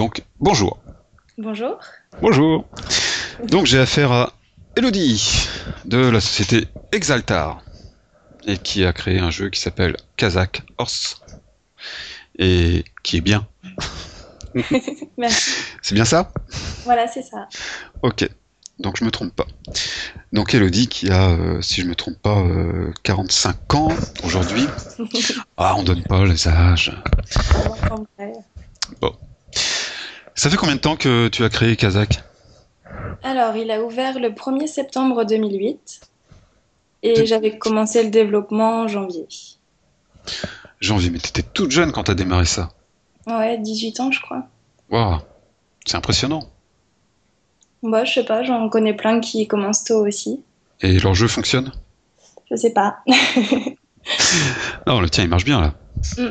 Donc, bonjour. Bonjour. Bonjour. Donc, j'ai affaire à Elodie de la société Exaltar et qui a créé un jeu qui s'appelle Kazakh Horse et qui est bien. Merci. C'est bien ça? Voilà, c'est ça. Ok. Donc je me trompe pas. Donc Elodie qui a, euh, si je me trompe pas, euh, 45 ans aujourd'hui. Ah, on donne pas les âges. Bon. Ça fait combien de temps que tu as créé Kazakh? Alors, il a ouvert le 1er septembre 2008 et j'avais commencé le développement en janvier. Janvier, mais t'étais toute jeune quand t'as démarré ça. Ouais, 18 ans, je crois. Waouh, c'est impressionnant. Moi, je sais pas, j'en connais plein qui commencent tôt aussi. Et leur jeu fonctionne? Je sais pas. non, le tien, il marche bien là. Mm.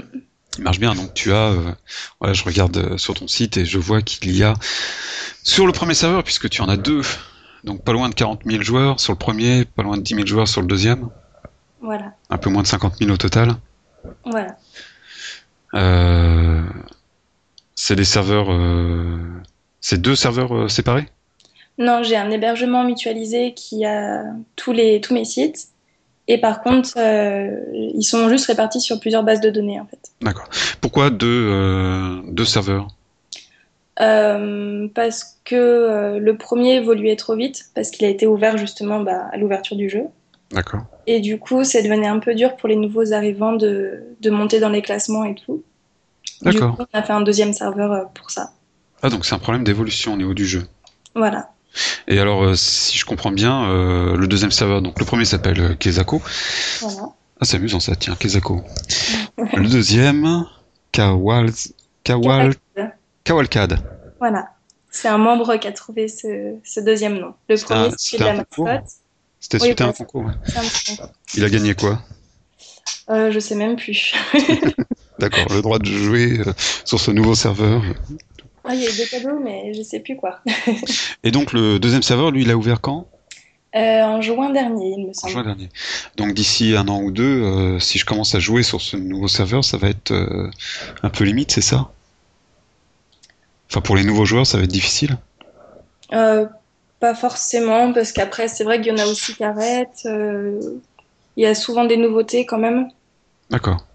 Il marche bien. Donc tu as, euh, voilà, je regarde euh, sur ton site et je vois qu'il y a sur le premier serveur, puisque tu en as deux, donc pas loin de 40 000 joueurs sur le premier, pas loin de 10 000 joueurs sur le deuxième. Voilà. Un peu moins de 50 000 au total. Voilà. Euh, c'est des serveurs, euh, c'est deux serveurs euh, séparés? Non, j'ai un hébergement mutualisé qui a tous, les, tous mes sites. Et par contre, euh, ils sont juste répartis sur plusieurs bases de données, en fait. D'accord. Pourquoi deux, euh, deux serveurs? Euh, parce que le premier évoluait trop vite, parce qu'il a été ouvert justement bah, à l'ouverture du jeu. D'accord. Et du coup, ça devenait un peu dur pour les nouveaux arrivants de, de monter dans les classements et tout. D'accord. on a fait un deuxième serveur pour ça. Ah, donc c'est un problème d'évolution au niveau du jeu. Voilà. Et alors, euh, si je comprends bien, euh, le deuxième serveur, donc le premier s'appelle euh, Kezako. voilà. Ah, c'est amusant ça, tiens, Kezako. le deuxième, Kawal... Kawal... Kawalkad. Voilà. C'est un membre qui a trouvé ce, ce deuxième nom. Le premier, c'est c'était de un la mascotte. C'était Oui, suite à un concours. ouais. Il a gagné quoi? Euh, je sais même plus. D'accord, le droit de jouer sur ce nouveau serveur. Ah, il y a eu des cadeaux, mais je sais plus quoi. Et donc le deuxième serveur, lui, il a ouvert quand? Euh, en juin dernier, il me En semble. juin dernier. Donc d'ici un an ou deux, euh, si je commence à jouer sur ce nouveau serveur, ça va être euh, un peu limite, c'est ça? Enfin, pour les nouveaux joueurs, ça va être difficile? Pas forcément, parce qu'après, c'est vrai qu'il y en a aussi qui arrêtent. il y a souvent des nouveautés quand même. D'accord.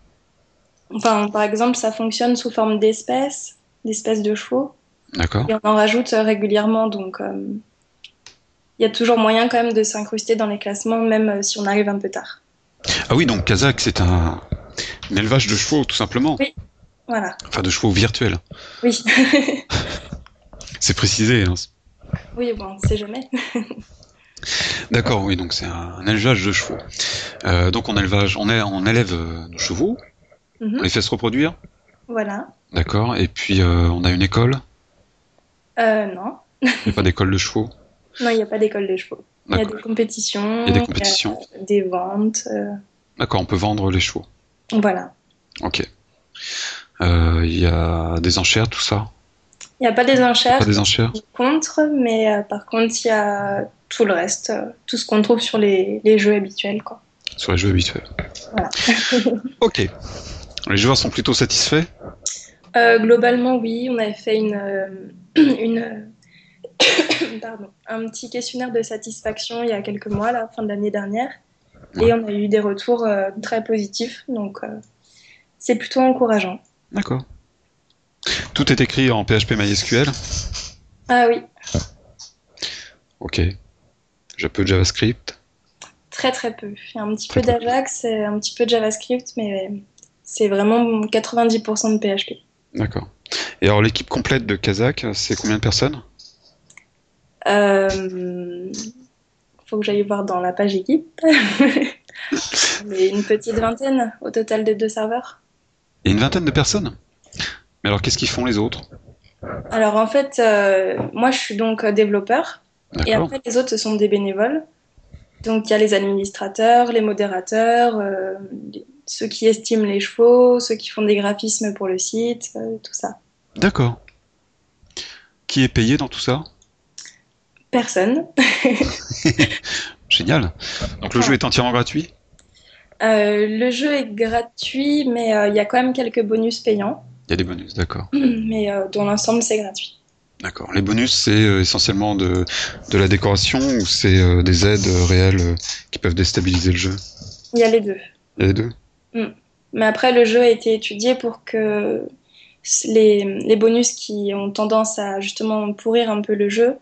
Enfin, par exemple, ça fonctionne sous forme d'espèces, d'espèces de chevaux, D'accord. et on en rajoute euh, régulièrement. Donc, euh, il y a toujours moyen quand même de s'incruster dans les classements, même euh, si on arrive un peu tard. Ah oui, donc Kazakh, c'est un, un élevage de chevaux, tout simplement. Oui. Voilà. Enfin, de chevaux virtuels. Oui. C'est précisé. hein. oui, bon, on sait jamais. D'accord, oui, donc c'est un, élevage de chevaux. Euh, donc on élevage, on, est, on élève nos chevaux, Mhm. on les fait se reproduire, Voilà. D'accord, et puis euh, on a une école, Euh, non. il n'y a pas d'école de chevaux? Non, il n'y a pas d'école de chevaux. Il y a des compétitions, Il y a des compétitions. il y a des ventes. euh, D'accord, on peut vendre les chevaux. voilà. Ok. Euh, Il y a des enchères, tout ça? Il n'y a pas des enchères Pas des enchères? contre, mais par contre, il y a tout le reste, tout ce qu'on trouve sur les, les jeux habituels. Quoi. sur les jeux habituels. Voilà. Ok. Les joueurs sont plutôt satisfaits? Euh, globalement, oui, on avait fait une, euh, une euh, pardon, un petit questionnaire de satisfaction il y a quelques mois, la fin de l'année dernière, Ouais. et on a eu des retours euh, très positifs, donc c'est plutôt encourageant. D'accord. Tout est écrit en PHP MySQL? Ah oui, Ok. J'ai peu de JavaScript. très très peu. Il y a un petit Très, peu d'Ajax, un petit peu de JavaScript, mais c'est vraiment 90% de PHP. D'accord. Et alors l'équipe complète de Kazakh, c'est combien de personnes? Euh, faut que j'aille voir dans la page équipe. Mais une petite vingtaine au total des deux serveurs. Il a une vingtaine de personnes? Mais alors qu'est-ce qu'ils font les autres? Alors en fait, euh, moi je suis donc euh, développeur et après les autres ce sont des bénévoles. Donc il y a les administrateurs, les modérateurs, euh, ceux qui estiment les chevaux, ceux qui font des graphismes pour le site, euh, tout ça. D'accord. Qui est payé dans tout ça? Personne. Génial. Donc le Ouais. jeu est entièrement gratuit? Euh, le jeu est gratuit, mais euh, il y a quand même quelques bonus payants. Il y a des bonus, d'accord. Mais dans l'ensemble, c'est gratuit. D'accord. Les bonus, c'est essentiellement de, de la décoration ou c'est des aides réelles qui peuvent déstabiliser le jeu? Il y a les deux. Il y a les deux? Mais après, le jeu a été étudié pour que les, les bonus qui ont tendance à justement pourrir un peu le jeu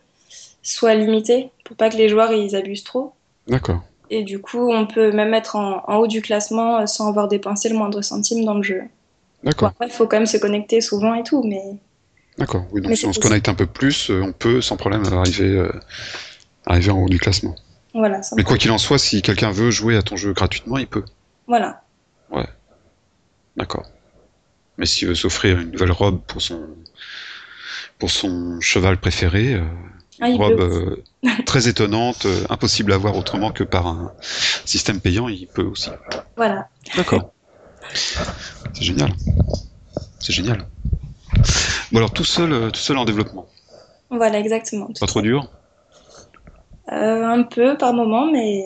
soient limités, pour pas que les joueurs ils abusent trop. D'accord. Et du coup, on peut même être en, en haut du classement sans avoir dépensé le moindre centime dans le jeu. D'accord. après, il faut quand même se connecter souvent et tout, mais D'accord. Oui, donc Mais si on se connecte un peu plus, euh, on peut sans problème arriver, euh, arriver en haut du classement. voilà. Mais quoi qu'il en soit, si quelqu'un veut jouer à ton jeu gratuitement, il peut. Voilà. D'accord. Mais s'il veut s'offrir une nouvelle robe pour son pour son cheval préféré, euh, Ah, une robe euh, très étonnante, euh, impossible à voir autrement que par un système payant, il peut aussi. Voilà. D'accord. C'est génial. C'est génial. Bon alors tout seul, tout seul en développement. Voilà, exactement. Pas trop dur? Euh, un peu par moment, mais,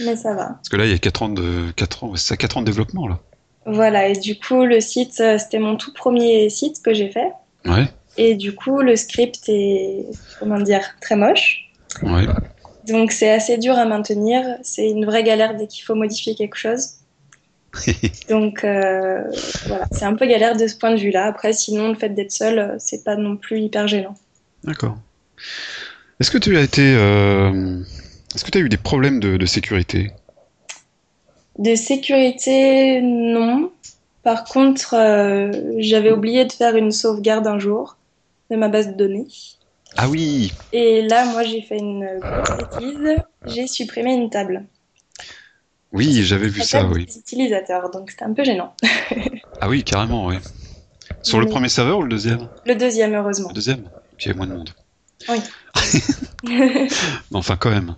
mais ça va. Parce que là il y a 4 ans de 4 ans, ça 4 ans de développement là. Voilà, et du coup, le site, euh, c'était mon tout premier site que j'ai fait. Ouais. Et du coup, le script est, comment dire, très moche. Ouais. Donc, c'est assez dur à maintenir. C'est une vraie galère dès qu'il faut modifier quelque chose. Donc, euh, voilà, c'est un peu galère de ce point de vue-là. Après, sinon, le fait d'être seul, euh, c'est pas non plus hyper gênant. D'accord. Est-ce que tu as été euh, est-ce que tu as eu des problèmes de, de sécurité? De sécurité, non. Par contre, euh, j'avais oublié de faire une sauvegarde un jour de ma base de données. Ah oui, Et là, moi, j'ai fait une grosse bêtise. J'ai supprimé une table. oui, j'avais vu ça, oui. des utilisateurs, donc c'était un peu gênant. Ah oui, carrément, oui. Sur le premier serveur ou le deuxième? Le deuxième, heureusement. Le deuxième? Puis il y avait moins de monde. Oui. Enfin, quand même.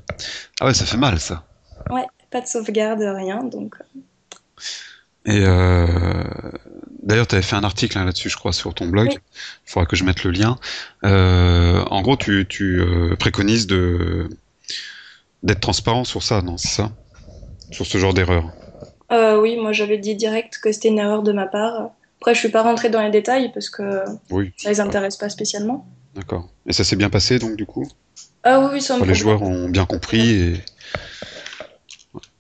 Ah ouais, ça fait mal, ça. ouais, pas de sauvegarde, rien, donc euh, Et euh... d'ailleurs, tu avais fait un article hein, là-dessus, je crois, sur ton blog. Oui. Il faudra que je mette le lien. Euh, en gros, tu, tu euh, préconises de d'être transparent sur ça, non C'est ça? Sur ce genre d'erreur. oui, moi j'avais dit direct que c'était une erreur de ma part. Après, je suis pas rentrée dans les détails parce que Oui. ça les intéresse pas spécialement. D'accord. Et ça s'est bien passé, donc, du coup? Ah oui, oui, sans Les problème. joueurs ont bien compris et...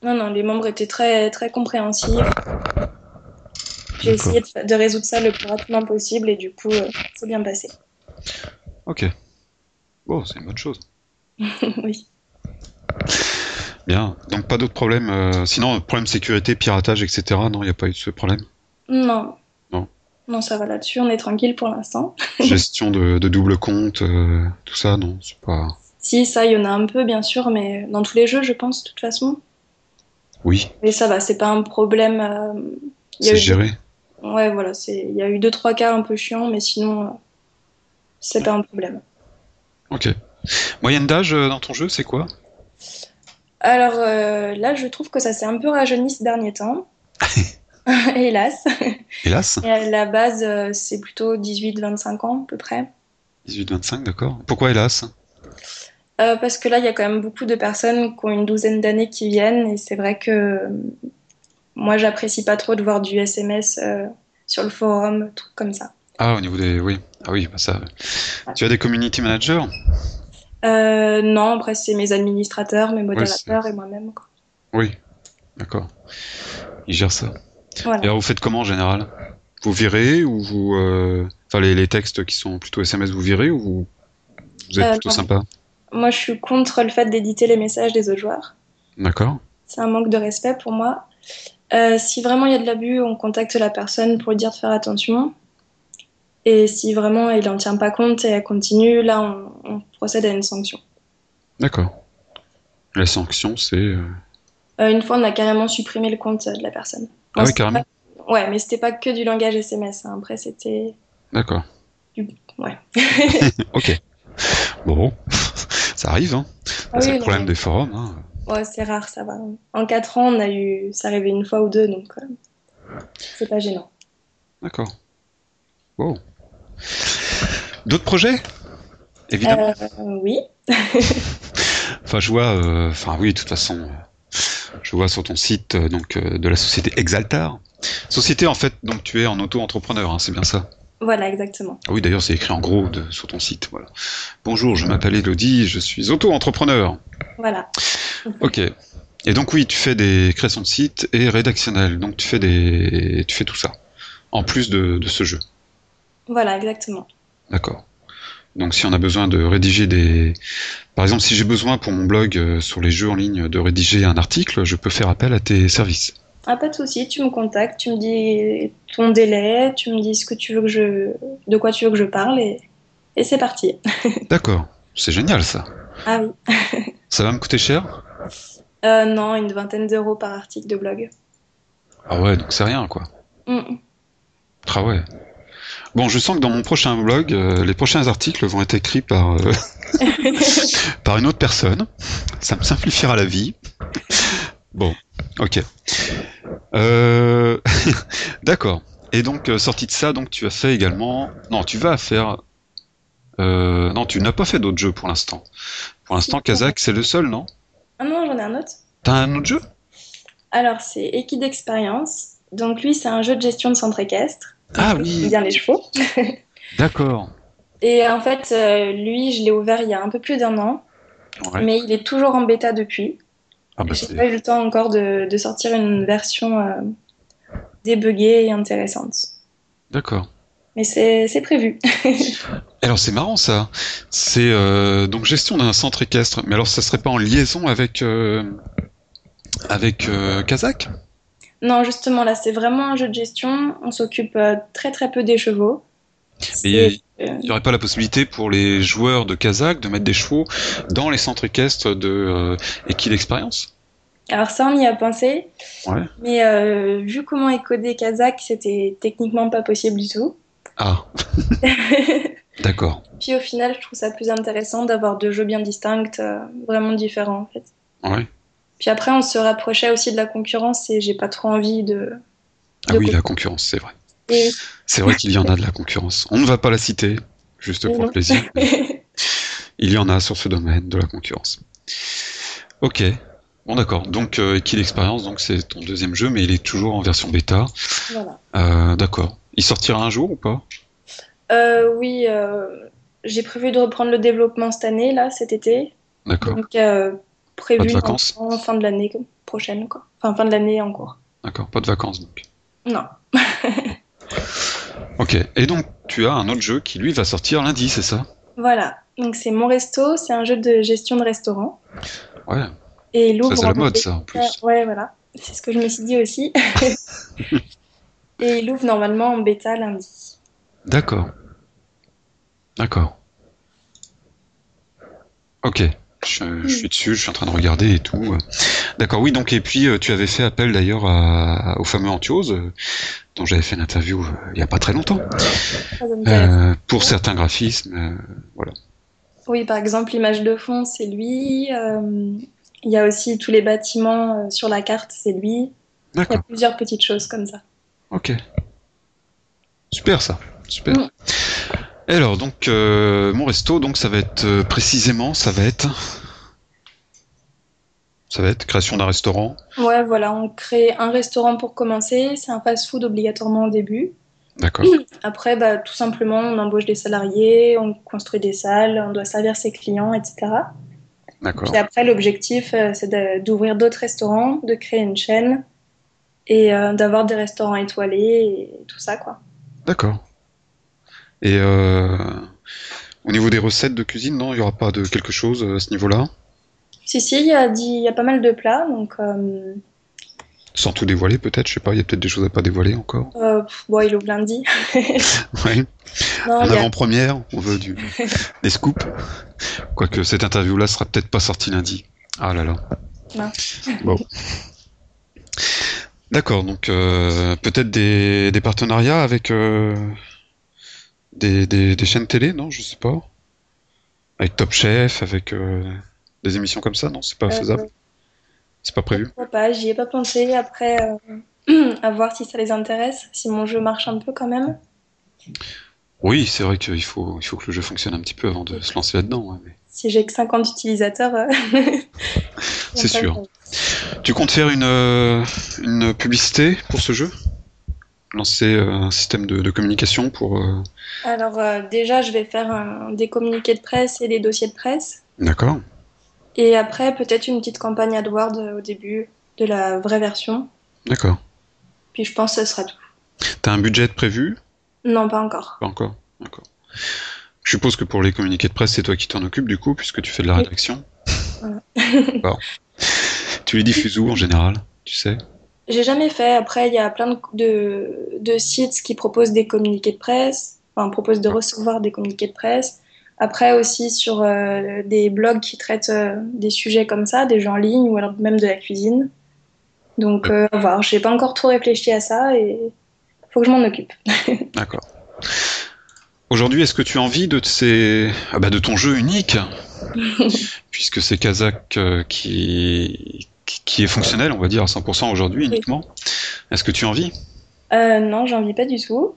Non, non, les membres étaient très, très compréhensifs. J'ai essayé de, de résoudre ça le plus rapidement possible et du coup, euh, c'est bien passé. Ok. Bon, c'est une bonne chose. oui. Bien. Donc, pas d'autres problèmes. euh, Sinon, problème sécurité, piratage, etc. Non, il n'y a pas eu de ce problème? Non. Non. Ça va là-dessus, on est tranquille pour l'instant. Gestion de, de double compte, euh, tout ça, non, c'est pas. Si, ça, il y en a un peu, bien sûr, mais dans tous les jeux, je pense, de toute façon. Oui, Mais ça va, c'est pas un problème. euh, c'est géré. Ouais, voilà, c'est... il y a eu deux, trois cas un peu chiants, mais sinon, euh, c'est pas un problème. Ok. Moyenne d'âge dans ton jeu, c'est quoi? Alors là, je trouve que ça s'est un peu rajeuni ces derniers temps. Hélas. Hélas Et la base, euh, c'est plutôt 18-25 ans, à peu près. 18-25, d'accord. Pourquoi hélas? Euh, parce que là, il y a quand même beaucoup de personnes qui ont une douzaine d'années qui viennent, et c'est vrai que euh, moi, j'apprécie pas trop de voir du SMS euh, sur le forum, trucs comme ça. Ah, au niveau des. Oui. Ah oui, bah ça. Tu as des community managers? Euh, non, après, c'est mes administrateurs, mes modérateurs et moi-même. Oui. D'accord. Ils gèrent ça. Voilà. Et alors, vous faites comment en général? Vous virez ou vous. euh, Enfin, les, les textes qui sont plutôt SMS, vous virez ou vous, vous êtes Euh, plutôt non. sympa? Moi, je suis contre le fait d'éditer les messages des autres joueurs. D'accord. C'est un manque de respect pour moi. Euh, si vraiment il y a de l'abus, on contacte la personne pour lui dire de faire attention. Et si vraiment il n'en tient pas compte et elle continue, là, on, on procède à une sanction. D'accord. La sanction, c'est. Euh, une fois, on a carrément supprimé le compte de la personne. Ah oui, carrément. pas- Ouais, mais c'était pas que du langage SMS. hein. Après, c'était. D'accord. Ouais. Ok. Bon, ça arrive, hein. Ah c'est oui, le problème des forums. Hein. Ouais, c'est rare, ça va. En 4 ans, on a eu. Ça arrivait une fois ou deux, donc. euh, C'est pas gênant. D'accord. Wow. D'autres projets? Évidemment. Euh, oui. Enfin, je vois. euh, Enfin, oui, de toute façon. Euh, je vois sur ton site donc de la société Exaltar. Société en fait, donc tu es en auto-entrepreneur, hein, c'est bien ça? Voilà, exactement. Ah oui, d'ailleurs, c'est écrit en gros de, sur ton site. Voilà. Bonjour, je m'appelle Elodie, je suis auto-entrepreneur. Voilà. Ok. Et donc oui, tu fais des créations de sites et rédactionnels. Donc tu fais des, tu fais tout ça en plus de, de ce jeu. Voilà, exactement. D'accord. Donc si on a besoin de rédiger des... Par exemple, si j'ai besoin pour mon blog euh, sur les jeux en ligne de rédiger un article, je peux faire appel à tes services. Ah, pas de souci, tu me contactes, tu me dis ton délai, tu me dis ce que tu veux que je... de quoi tu veux que je parle et, et c'est parti. D'accord, c'est génial ça. Ah oui. ça va me coûter cher? Euh, Non, une vingtaine d'euros par article de blog. Ah ouais, donc c'est rien quoi. Mm. Ah ouais. Bon, je sens que dans mon prochain blog, euh, les prochains articles vont être écrits par, euh, par une autre personne. Ça me simplifiera la vie. Bon, ok. Euh... D'accord. Et donc, sorti de ça, donc tu as fait également. Non, tu vas faire. Non, tu n'as pas fait d'autres jeux pour l'instant. Pour l'instant, Kazakh, c'est le seul, non? Ah non, j'en ai un autre. T'as un autre jeu? Alors, c'est Equid Experience. Donc, lui, c'est un jeu de gestion de centre équestre. Ah oui. Bien les chevaux. D'accord. Et en fait, euh, lui, je l'ai ouvert il y a un peu plus d'un an, mais il est toujours en bêta depuis. Ah bah J'ai pas eu le temps encore de, sortir une version euh, débuggée et intéressante. D'accord. Mais c'est prévu. alors c'est marrant ça. C'est euh, donc gestion d'un centre équestre. Mais alors ça serait pas en liaison avec avec Kazakh? Non, justement, là, c'est vraiment un jeu de gestion. On s'occupe euh, très très peu des chevaux. Et il n'y aurait pas la possibilité pour les joueurs de Kazakh de mettre des chevaux dans les centres équestres de euh, Equil Experience? Alors ça, on y a pensé. Ouais. Mais euh, vu comment est codé Kazakh, c'était techniquement pas possible du tout. Ah. D'accord. Puis au final, je trouve ça plus intéressant d'avoir deux jeux bien distincts, vraiment différents en fait. Ouais. Puis après, on se rapprochait aussi de la concurrence et j'ai pas trop envie de. ah oui, la concurrence, c'est vrai. C'est vrai qu'il y en a de la concurrence. On ne va pas la citer, juste pour le plaisir. il y en a sur ce domaine de la concurrence. Ok. Bon d'accord. Donc euh, Kill Experience, donc c'est ton deuxième jeu, mais il est toujours en version bêta. Voilà. Euh, d'accord. Il sortira un jour ou pas? Euh, Oui, euh, j'ai prévu de reprendre le développement cette année, là, cet été. D'accord. Donc prévu en, fin de l'année prochaine, quoi. Enfin, fin de l'année en cours. D'accord, pas de vacances donc. Non. ok, et donc tu as un autre jeu qui lui va sortir lundi, c'est ça? Voilà, donc c'est Mon Resto, c'est un jeu de gestion de restaurant. Ouais. Et il ouvre. C'est la mode ça en plus. Ouais, voilà, c'est ce que je me suis dit aussi. et il ouvre normalement en bêta lundi. D'accord. D'accord. Ok. Je, suis dessus, je suis en train de regarder et tout. D'accord, oui, donc, et puis euh, tu avais fait appel d'ailleurs au fameux Antiose, euh, dont j'avais fait une interview euh, il n'y a pas très longtemps, pour certains graphismes, voilà. Oui, par exemple, l'image de fond, c'est lui. Il y a aussi tous les bâtiments sur la carte, c'est lui. Il y a plusieurs petites choses comme ça. Ok. Super ça, super. Mm alors, donc, euh, mon resto, donc, ça va être euh, précisément, ça va être. Ça va être création d'un restaurant. Ouais, voilà, on crée un restaurant pour commencer. C'est un fast-food obligatoirement au début. D'accord. Après, bah, tout simplement, on embauche des salariés, on construit des salles, on doit servir ses clients, etc. D'accord. Puis après, l'objectif, euh, c'est d'ouvrir d'autres restaurants, de créer une chaîne et d'avoir des restaurants étoilés et tout ça, quoi. D'accord. Et euh, au niveau des recettes de cuisine, non, il n'y aura pas de quelque chose à ce niveau-là? Si, si, il y, a, y a pas mal de plats, donc... Euh, Sans tout dévoiler, peut-être, je sais pas, il y a peut-être des choses à pas dévoiler encore? Euh, bon, il ouvre lundi. oui. En avant-première, on veut du... des scoops. Quoique cette interview-là sera peut-être pas sortie lundi. Ah là là. Non. Bon. D'accord, donc euh, peut-être des, des, partenariats avec des, des, chaînes télé, non Je sais pas. Avec Top Chef, avec euh, des émissions comme ça, non C'est pas euh, faisable C'est pas prévu pas, j'y ai pas pensé. Après, euh, à voir si ça les intéresse, si mon jeu marche un peu quand même. Oui, c'est vrai qu'il faut, il faut que le jeu fonctionne un petit peu avant de se lancer là-dedans. Si j'ai que 50 utilisateurs. c'est sûr. Tu comptes faire une, une publicité pour ce jeu? Lancer euh, un système de, de communication pour. euh, Alors euh, déjà, je vais faire un- des communiqués de presse et des dossiers de presse. D'accord. Et après, peut-être une petite campagne AdWords au début de la vraie version. D'accord. Puis je pense que ce sera tout. T'as un budget prévu? Non, pas encore. Pas encore. D'accord. Je suppose que pour les communiqués de presse, c'est toi qui t'en occupes du coup, puisque tu fais de la rédaction. Voilà. Bon. Tu les diffuses où en général? Tu sais? J'ai jamais fait. Après, il y a plein de, de, de sites qui proposent des communiqués de presse, enfin, proposent de recevoir des communiqués de presse. Après aussi sur euh, des blogs qui traitent euh, des sujets comme ça, des jeux en ligne ou alors même de la cuisine. Donc, euh, à voir. J'ai pas encore trop réfléchi à ça et faut que je m'en occupe. D'accord. Aujourd'hui, est-ce que tu as envie de, ces... ah bah, de ton jeu unique? Puisque c'est Kazakh euh, qui... qui est fonctionnel, on va dire, à 100% aujourd'hui uniquement. Est-ce que tu as envie Euh, non, j'en vis pas du tout.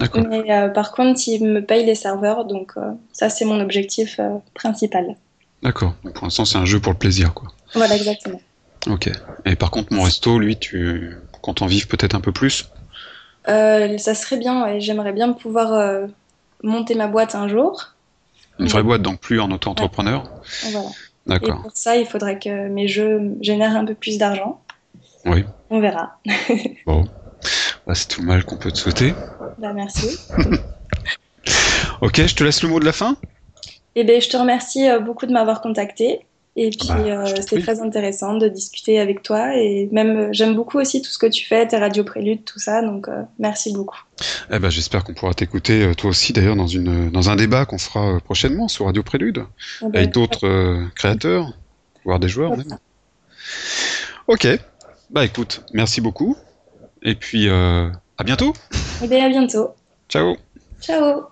Mais euh, par contre, ils me payent les serveurs, donc euh, ça, c'est mon objectif euh, principal. D'accord. Donc, Pour l'instant, c'est un jeu pour le plaisir, quoi. Voilà, exactement. Ok. Et par contre, mon resto, lui, tu comptes en vivre peut-être un peu plus? Ça serait bien, ouais. J'aimerais bien pouvoir monter ma boîte un jour. Une vraie boîte, donc plus en auto-entrepreneur Voilà. Et pour ça, il faudrait que mes jeux génèrent un peu plus d'argent. Oui. On verra. Bon. Bah, c'est tout le mal qu'on peut te souhaiter. Bah, merci. Ok, je te laisse le mot de la fin. Et ben, je te remercie euh, beaucoup de m'avoir contacté. Et puis, Bah, euh, c'était très intéressant de discuter avec toi. Et même, euh, j'aime beaucoup aussi tout ce que tu fais, tes radios préludes, tout ça. Donc, euh, merci beaucoup. Eh ben, j'espère qu'on pourra t'écouter toi aussi d'ailleurs dans une dans un débat qu'on fera prochainement sur Radio Prélude Eh ben, avec d'autres euh, créateurs, voire des joueurs même. Ok. Bah écoute, merci beaucoup. Et puis à bientôt. Eh ben, à bientôt. Ciao. Ciao.